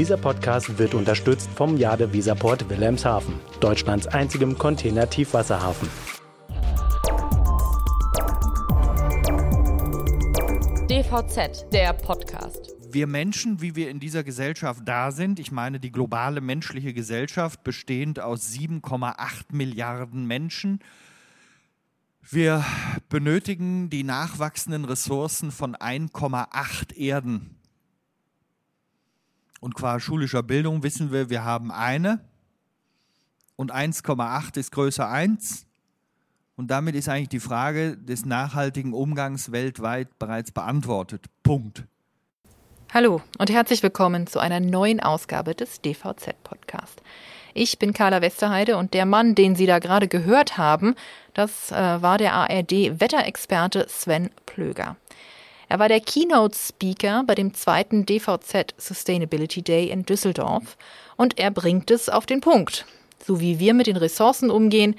Dieser Podcast wird unterstützt vom Jade Visaport Wilhelmshaven, Deutschlands einzigem Container-Tiefwasserhafen. DVZ, der Podcast. Wir Menschen, wie wir in dieser Gesellschaft da sind, ich meine die globale menschliche Gesellschaft, bestehend aus 7,8 Milliarden Menschen, wir benötigen die nachwachsenden Ressourcen von 1,8 Erden. Und qua schulischer Bildung wissen wir, wir haben eine und 1,8 ist größer 1. Und damit ist eigentlich die Frage des nachhaltigen Umgangs weltweit bereits beantwortet. Punkt. Hallo und herzlich willkommen zu einer neuen Ausgabe des DVZ-Podcast. Ich bin Carla Westerheide und der Mann, den Sie da gerade gehört haben, das äh, war der ARD-Wetterexperte Sven Plöger. Er war der Keynote-Speaker bei dem zweiten DVZ Sustainability Day in Düsseldorf und er bringt es auf den Punkt. So wie wir mit den Ressourcen umgehen,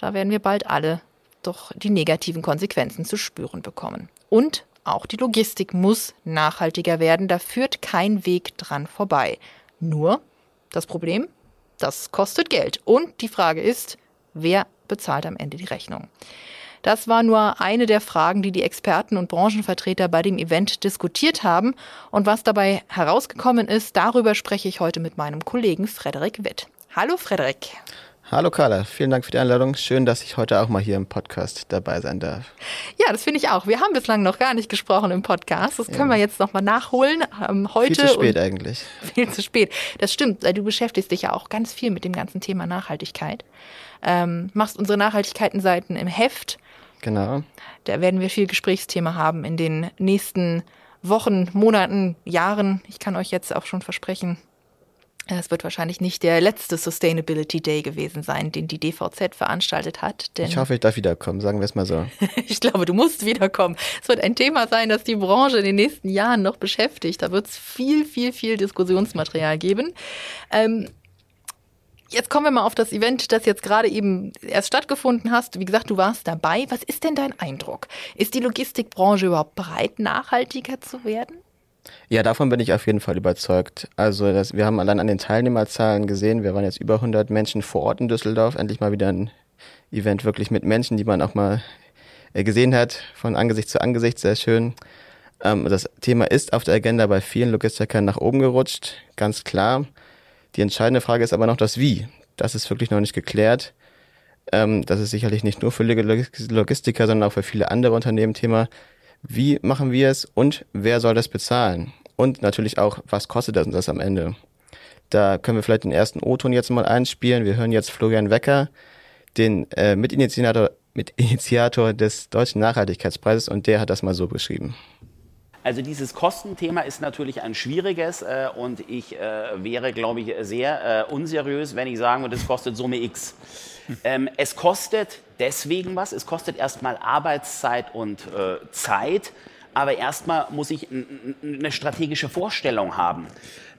da werden wir bald alle doch die negativen Konsequenzen zu spüren bekommen. Und auch die Logistik muss nachhaltiger werden, da führt kein Weg dran vorbei. Nur das Problem, das kostet Geld. Und die Frage ist, wer bezahlt am Ende die Rechnung? Das war nur eine der Fragen, die die Experten und Branchenvertreter bei dem Event diskutiert haben. Und was dabei herausgekommen ist, darüber spreche ich heute mit meinem Kollegen Frederik Witt. Hallo Frederik. Hallo Carla, vielen Dank für die Einladung. Schön, dass ich heute auch mal hier im Podcast dabei sein darf. Ja, das finde ich auch. Wir haben bislang noch gar nicht gesprochen im Podcast. Das können ja. wir jetzt nochmal nachholen. Ähm, heute viel zu spät eigentlich. Viel zu spät. Das stimmt. Du beschäftigst dich ja auch ganz viel mit dem ganzen Thema Nachhaltigkeit. Ähm, machst unsere Nachhaltigkeitenseiten im Heft. Genau. Da werden wir viel Gesprächsthema haben in den nächsten Wochen, Monaten, Jahren. Ich kann euch jetzt auch schon versprechen, es wird wahrscheinlich nicht der letzte Sustainability Day gewesen sein, den die DVZ veranstaltet hat. ich hoffe, ich darf wiederkommen, sagen wir es mal so. ich glaube, du musst wiederkommen. Es wird ein Thema sein, das die Branche in den nächsten Jahren noch beschäftigt. Da wird es viel, viel, viel Diskussionsmaterial geben. Ähm, Jetzt kommen wir mal auf das Event, das jetzt gerade eben erst stattgefunden hast. Wie gesagt, du warst dabei. Was ist denn dein Eindruck? Ist die Logistikbranche überhaupt bereit, nachhaltiger zu werden? Ja, davon bin ich auf jeden Fall überzeugt. Also das, wir haben allein an den Teilnehmerzahlen gesehen, wir waren jetzt über 100 Menschen vor Ort in Düsseldorf, endlich mal wieder ein Event wirklich mit Menschen, die man auch mal äh, gesehen hat, von Angesicht zu Angesicht, sehr schön. Ähm, das Thema ist auf der Agenda bei vielen Logistikern nach oben gerutscht, ganz klar. Die entscheidende Frage ist aber noch das Wie. Das ist wirklich noch nicht geklärt. Ähm, das ist sicherlich nicht nur für Logistiker, sondern auch für viele andere Unternehmen Thema. Wie machen wir es und wer soll das bezahlen? Und natürlich auch, was kostet das uns das am Ende? Da können wir vielleicht den ersten O-Ton jetzt mal einspielen. Wir hören jetzt Florian Wecker, den äh, Mitinitiator, Mitinitiator des Deutschen Nachhaltigkeitspreises und der hat das mal so beschrieben. Also dieses Kostenthema ist natürlich ein schwieriges äh, und ich äh, wäre, glaube ich, sehr äh, unseriös, wenn ich sagen würde, es kostet Summe X. Ähm, es kostet deswegen was, es kostet erstmal Arbeitszeit und äh, Zeit, aber erstmal muss ich eine strategische Vorstellung haben.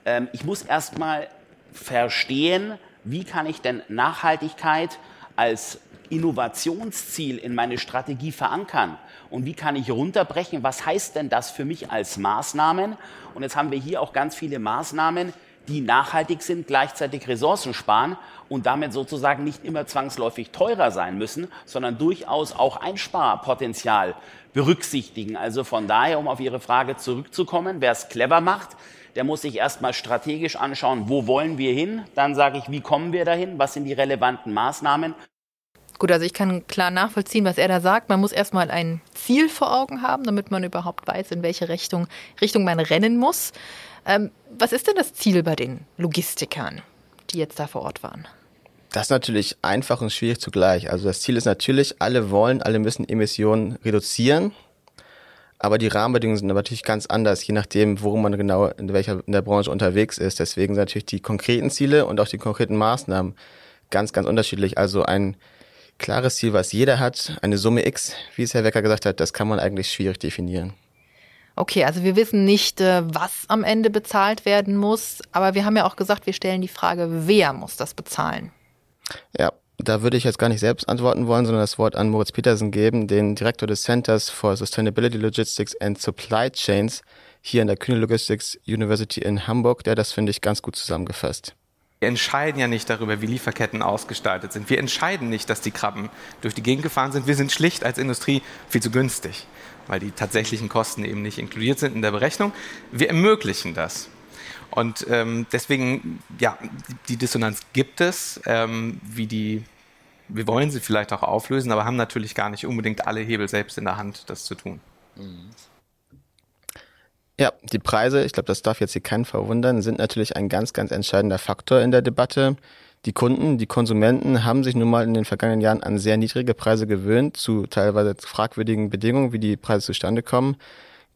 Ähm, ich muss erstmal verstehen, wie kann ich denn Nachhaltigkeit als Innovationsziel in meine Strategie verankern? Und wie kann ich runterbrechen? Was heißt denn das für mich als Maßnahmen? Und jetzt haben wir hier auch ganz viele Maßnahmen, die nachhaltig sind, gleichzeitig Ressourcen sparen und damit sozusagen nicht immer zwangsläufig teurer sein müssen, sondern durchaus auch Einsparpotenzial berücksichtigen. Also von daher, um auf Ihre Frage zurückzukommen, wer es clever macht, der muss sich erstmal strategisch anschauen, wo wollen wir hin? Dann sage ich, wie kommen wir dahin? Was sind die relevanten Maßnahmen? Gut, also ich kann klar nachvollziehen, was er da sagt. Man muss erstmal ein Ziel vor Augen haben, damit man überhaupt weiß, in welche Richtung, Richtung man rennen muss. Ähm, was ist denn das Ziel bei den Logistikern, die jetzt da vor Ort waren? Das ist natürlich einfach und schwierig zugleich. Also das Ziel ist natürlich, alle wollen, alle müssen Emissionen reduzieren. Aber die Rahmenbedingungen sind natürlich ganz anders, je nachdem, worum man genau in welcher in der Branche unterwegs ist. Deswegen sind natürlich die konkreten Ziele und auch die konkreten Maßnahmen ganz, ganz unterschiedlich. Also ein klares Ziel, was jeder hat, eine Summe X, wie es Herr Wecker gesagt hat, das kann man eigentlich schwierig definieren. Okay, also wir wissen nicht, äh, was am Ende bezahlt werden muss, aber wir haben ja auch gesagt, wir stellen die Frage, wer muss das bezahlen? Ja, da würde ich jetzt gar nicht selbst antworten wollen, sondern das Wort an Moritz Petersen geben, den Direktor des Centers for Sustainability Logistics and Supply Chains hier an der Kühne Logistics University in Hamburg, der das, finde ich, ganz gut zusammengefasst. Wir entscheiden ja nicht darüber, wie Lieferketten ausgestaltet sind. Wir entscheiden nicht, dass die Krabben durch die Gegend gefahren sind. Wir sind schlicht als Industrie viel zu günstig, weil die tatsächlichen Kosten eben nicht inkludiert sind in der Berechnung. Wir ermöglichen das. Und ähm, deswegen, ja, die Dissonanz gibt es, ähm, wie die, wir wollen sie vielleicht auch auflösen, aber haben natürlich gar nicht unbedingt alle Hebel selbst in der Hand, das zu tun. Mhm. Ja, die Preise, ich glaube, das darf jetzt hier keinen verwundern, sind natürlich ein ganz, ganz entscheidender Faktor in der Debatte. Die Kunden, die Konsumenten haben sich nun mal in den vergangenen Jahren an sehr niedrige Preise gewöhnt, zu teilweise fragwürdigen Bedingungen, wie die Preise zustande kommen.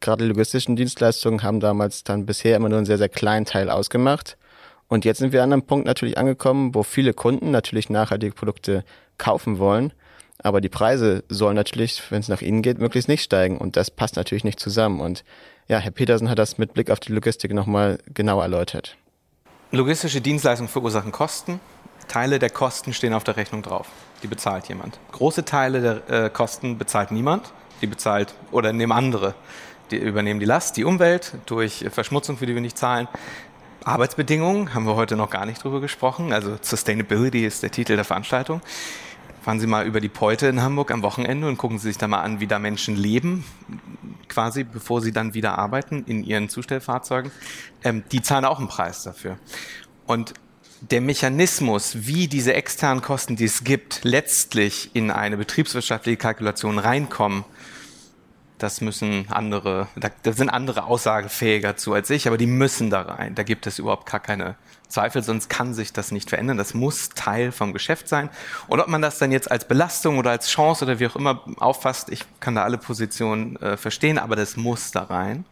Gerade logistischen Dienstleistungen haben damals dann bisher immer nur einen sehr, sehr kleinen Teil ausgemacht. Und jetzt sind wir an einem Punkt natürlich angekommen, wo viele Kunden natürlich nachhaltige Produkte kaufen wollen. Aber die Preise sollen natürlich, wenn es nach ihnen geht, möglichst nicht steigen. Und das passt natürlich nicht zusammen. Und ja, Herr Petersen hat das mit Blick auf die Logistik nochmal genau erläutert. Logistische Dienstleistungen verursachen Kosten. Teile der Kosten stehen auf der Rechnung drauf. Die bezahlt jemand. Große Teile der äh, Kosten bezahlt niemand. Die bezahlt oder nehmen andere. Die übernehmen die Last, die Umwelt durch Verschmutzung, für die wir nicht zahlen. Arbeitsbedingungen haben wir heute noch gar nicht drüber gesprochen. Also Sustainability ist der Titel der Veranstaltung. Fahren Sie mal über die Peute in Hamburg am Wochenende und gucken Sie sich da mal an, wie da Menschen leben, quasi, bevor sie dann wieder arbeiten in ihren Zustellfahrzeugen. Ähm, die zahlen auch einen Preis dafür. Und der Mechanismus, wie diese externen Kosten, die es gibt, letztlich in eine betriebswirtschaftliche Kalkulation reinkommen, das müssen andere, da, da sind andere aussagefähiger zu als ich, aber die müssen da rein. Da gibt es überhaupt gar keine Zweifel, sonst kann sich das nicht verändern. Das muss Teil vom Geschäft sein. Und ob man das dann jetzt als Belastung oder als Chance oder wie auch immer auffasst, ich kann da alle Positionen äh, verstehen, aber das muss da rein.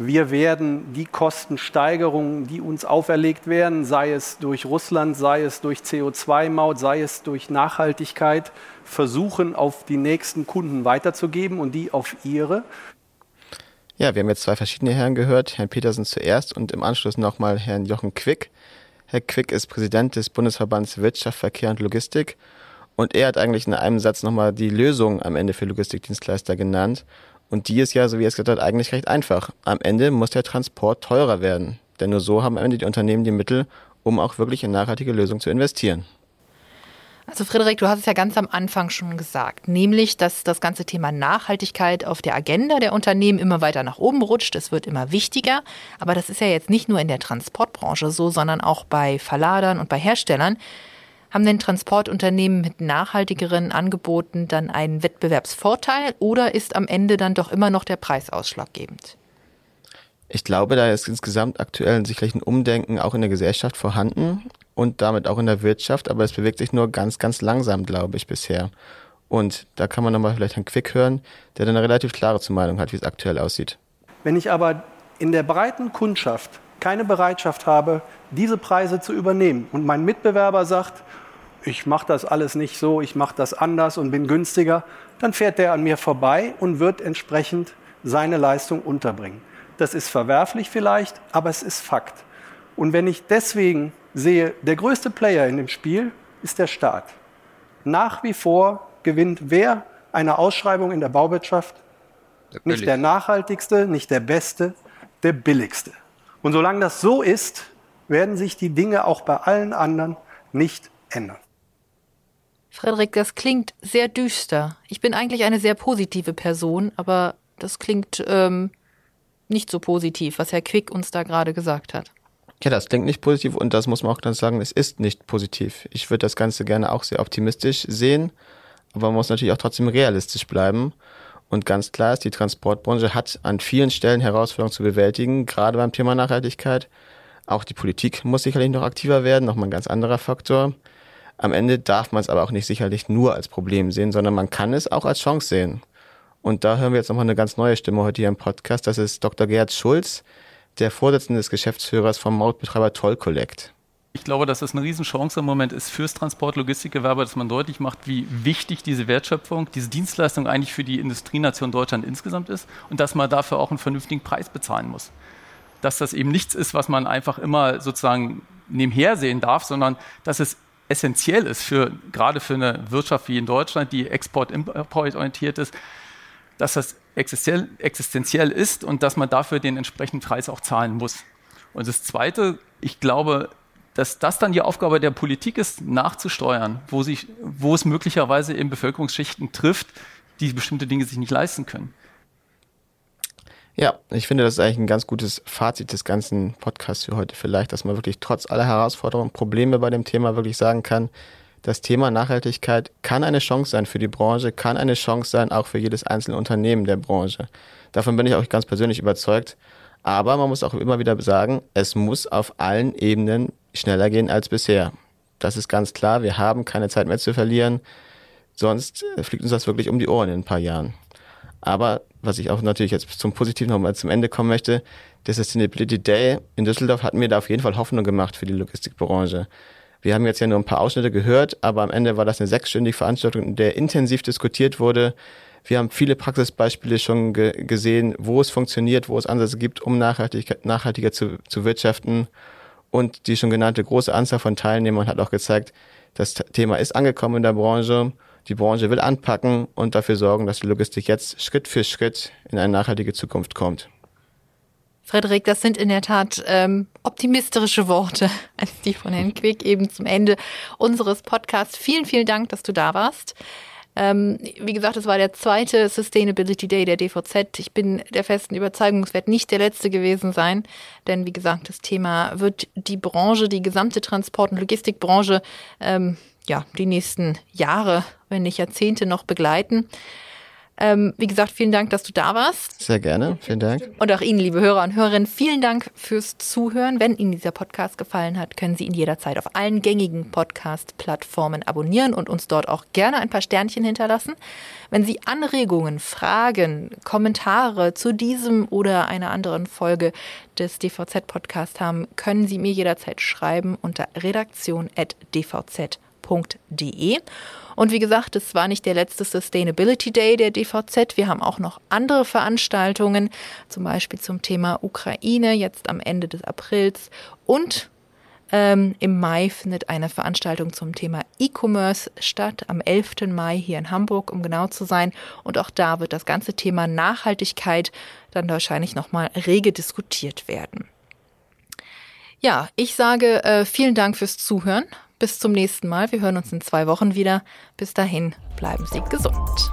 Wir werden die Kostensteigerungen, die uns auferlegt werden, sei es durch Russland, sei es durch CO2-Maut, sei es durch Nachhaltigkeit, versuchen, auf die nächsten Kunden weiterzugeben und die auf ihre. Ja, wir haben jetzt zwei verschiedene Herren gehört, Herrn Petersen zuerst und im Anschluss nochmal Herrn Jochen Quick. Herr Quick ist Präsident des Bundesverbands Wirtschaft, Verkehr und Logistik und er hat eigentlich in einem Satz nochmal die Lösung am Ende für Logistikdienstleister genannt und die ist ja, so wie er es gesagt hat, eigentlich recht einfach. Am Ende muss der Transport teurer werden. Denn nur so haben am Ende die Unternehmen die Mittel, um auch wirklich in nachhaltige Lösungen zu investieren. Also Frederik, du hast es ja ganz am Anfang schon gesagt, nämlich, dass das ganze Thema Nachhaltigkeit auf der Agenda der Unternehmen immer weiter nach oben rutscht. Es wird immer wichtiger. Aber das ist ja jetzt nicht nur in der Transportbranche so, sondern auch bei Verladern und bei Herstellern. Haben denn Transportunternehmen mit nachhaltigeren Angeboten dann einen Wettbewerbsvorteil oder ist am Ende dann doch immer noch der Preis ausschlaggebend? Ich glaube, da ist insgesamt aktuell sicherlich ein Umdenken auch in der Gesellschaft vorhanden und damit auch in der Wirtschaft, aber es bewegt sich nur ganz, ganz langsam, glaube ich, bisher. Und da kann man nochmal vielleicht Herrn Quick hören, der dann eine relativ klare Meinung hat, wie es aktuell aussieht. Wenn ich aber in der breiten Kundschaft keine Bereitschaft habe, diese Preise zu übernehmen und mein Mitbewerber sagt, ich mache das alles nicht so, ich mache das anders und bin günstiger, dann fährt der an mir vorbei und wird entsprechend seine Leistung unterbringen. Das ist verwerflich vielleicht, aber es ist Fakt. Und wenn ich deswegen sehe, der größte Player in dem Spiel ist der Staat. Nach wie vor gewinnt wer eine Ausschreibung in der Bauwirtschaft? Der nicht der nachhaltigste, nicht der beste, der billigste. Und solange das so ist, werden sich die Dinge auch bei allen anderen nicht ändern. Frederik, das klingt sehr düster. Ich bin eigentlich eine sehr positive Person, aber das klingt ähm, nicht so positiv, was Herr Quick uns da gerade gesagt hat. Ja, das klingt nicht positiv und das muss man auch ganz sagen, es ist nicht positiv. Ich würde das Ganze gerne auch sehr optimistisch sehen, aber man muss natürlich auch trotzdem realistisch bleiben. Und ganz klar ist, die Transportbranche hat an vielen Stellen Herausforderungen zu bewältigen, gerade beim Thema Nachhaltigkeit. Auch die Politik muss sicherlich noch aktiver werden, nochmal ein ganz anderer Faktor. Am Ende darf man es aber auch nicht sicherlich nur als Problem sehen, sondern man kann es auch als Chance sehen. Und da hören wir jetzt nochmal eine ganz neue Stimme heute hier im Podcast. Das ist Dr. Gerhard Schulz, der Vorsitzende des Geschäftsführers vom Mautbetreiber Toll Collect. Ich glaube, dass es eine Riesenchance im Moment ist fürs Transport-Logistikgewerbe, dass man deutlich macht, wie wichtig diese Wertschöpfung, diese Dienstleistung eigentlich für die Industrienation Deutschland insgesamt ist und dass man dafür auch einen vernünftigen Preis bezahlen muss. Dass das eben nichts ist, was man einfach immer sozusagen nebenher sehen darf, sondern dass es essentiell ist für gerade für eine Wirtschaft wie in Deutschland, die export-import orientiert ist, dass das existenziell ist und dass man dafür den entsprechenden Preis auch zahlen muss. Und das Zweite, ich glaube, dass das dann die Aufgabe der Politik ist, nachzusteuern, wo, sich, wo es möglicherweise in Bevölkerungsschichten trifft, die bestimmte Dinge sich nicht leisten können. Ja, ich finde, das ist eigentlich ein ganz gutes Fazit des ganzen Podcasts für heute vielleicht, dass man wirklich trotz aller Herausforderungen, Probleme bei dem Thema wirklich sagen kann, das Thema Nachhaltigkeit kann eine Chance sein für die Branche, kann eine Chance sein auch für jedes einzelne Unternehmen der Branche. Davon bin ich auch ganz persönlich überzeugt. Aber man muss auch immer wieder sagen, es muss auf allen Ebenen schneller gehen als bisher. Das ist ganz klar. Wir haben keine Zeit mehr zu verlieren. Sonst fliegt uns das wirklich um die Ohren in ein paar Jahren. Aber was ich auch natürlich jetzt zum Positiven nochmal zum Ende kommen möchte, der Sustainability Day in Düsseldorf hat mir da auf jeden Fall Hoffnung gemacht für die Logistikbranche. Wir haben jetzt ja nur ein paar Ausschnitte gehört, aber am Ende war das eine sechsstündige Veranstaltung, in der intensiv diskutiert wurde. Wir haben viele Praxisbeispiele schon ge gesehen, wo es funktioniert, wo es Ansätze gibt, um nachhaltig, nachhaltiger zu, zu wirtschaften. Und die schon genannte große Anzahl von Teilnehmern hat auch gezeigt, das Thema ist angekommen in der Branche. Die Branche will anpacken und dafür sorgen, dass die Logistik jetzt Schritt für Schritt in eine nachhaltige Zukunft kommt. Frederik, das sind in der Tat ähm, optimistische Worte, als die von Herrn Quick eben zum Ende unseres Podcasts. Vielen, vielen Dank, dass du da warst. Ähm, wie gesagt, es war der zweite Sustainability Day der DVZ. Ich bin der festen Überzeugung, es wird nicht der letzte gewesen sein, denn wie gesagt, das Thema wird die Branche, die gesamte Transport- und Logistikbranche, ähm, ja, die nächsten Jahre, wenn nicht Jahrzehnte noch begleiten. Ähm, wie gesagt, vielen Dank, dass du da warst. Sehr gerne, vielen Dank. Und auch Ihnen, liebe Hörer und Hörerinnen, vielen Dank fürs Zuhören. Wenn Ihnen dieser Podcast gefallen hat, können Sie ihn jederzeit auf allen gängigen Podcast-Plattformen abonnieren und uns dort auch gerne ein paar Sternchen hinterlassen. Wenn Sie Anregungen, Fragen, Kommentare zu diesem oder einer anderen Folge des DVZ-Podcasts haben, können Sie mir jederzeit schreiben unter redaktion.dvz.de. Und wie gesagt, es war nicht der letzte Sustainability Day der DVZ. Wir haben auch noch andere Veranstaltungen, zum Beispiel zum Thema Ukraine, jetzt am Ende des Aprils. Und ähm, im Mai findet eine Veranstaltung zum Thema E-Commerce statt, am 11. Mai hier in Hamburg, um genau zu sein. Und auch da wird das ganze Thema Nachhaltigkeit dann wahrscheinlich nochmal rege diskutiert werden. Ja, ich sage äh, vielen Dank fürs Zuhören. Bis zum nächsten Mal. Wir hören uns in zwei Wochen wieder. Bis dahin, bleiben Sie gesund.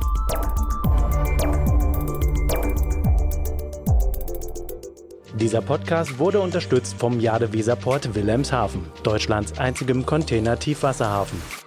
Dieser Podcast wurde unterstützt vom Jade Weserport Wilhelmshaven, Deutschlands einzigem Container-Tiefwasserhafen.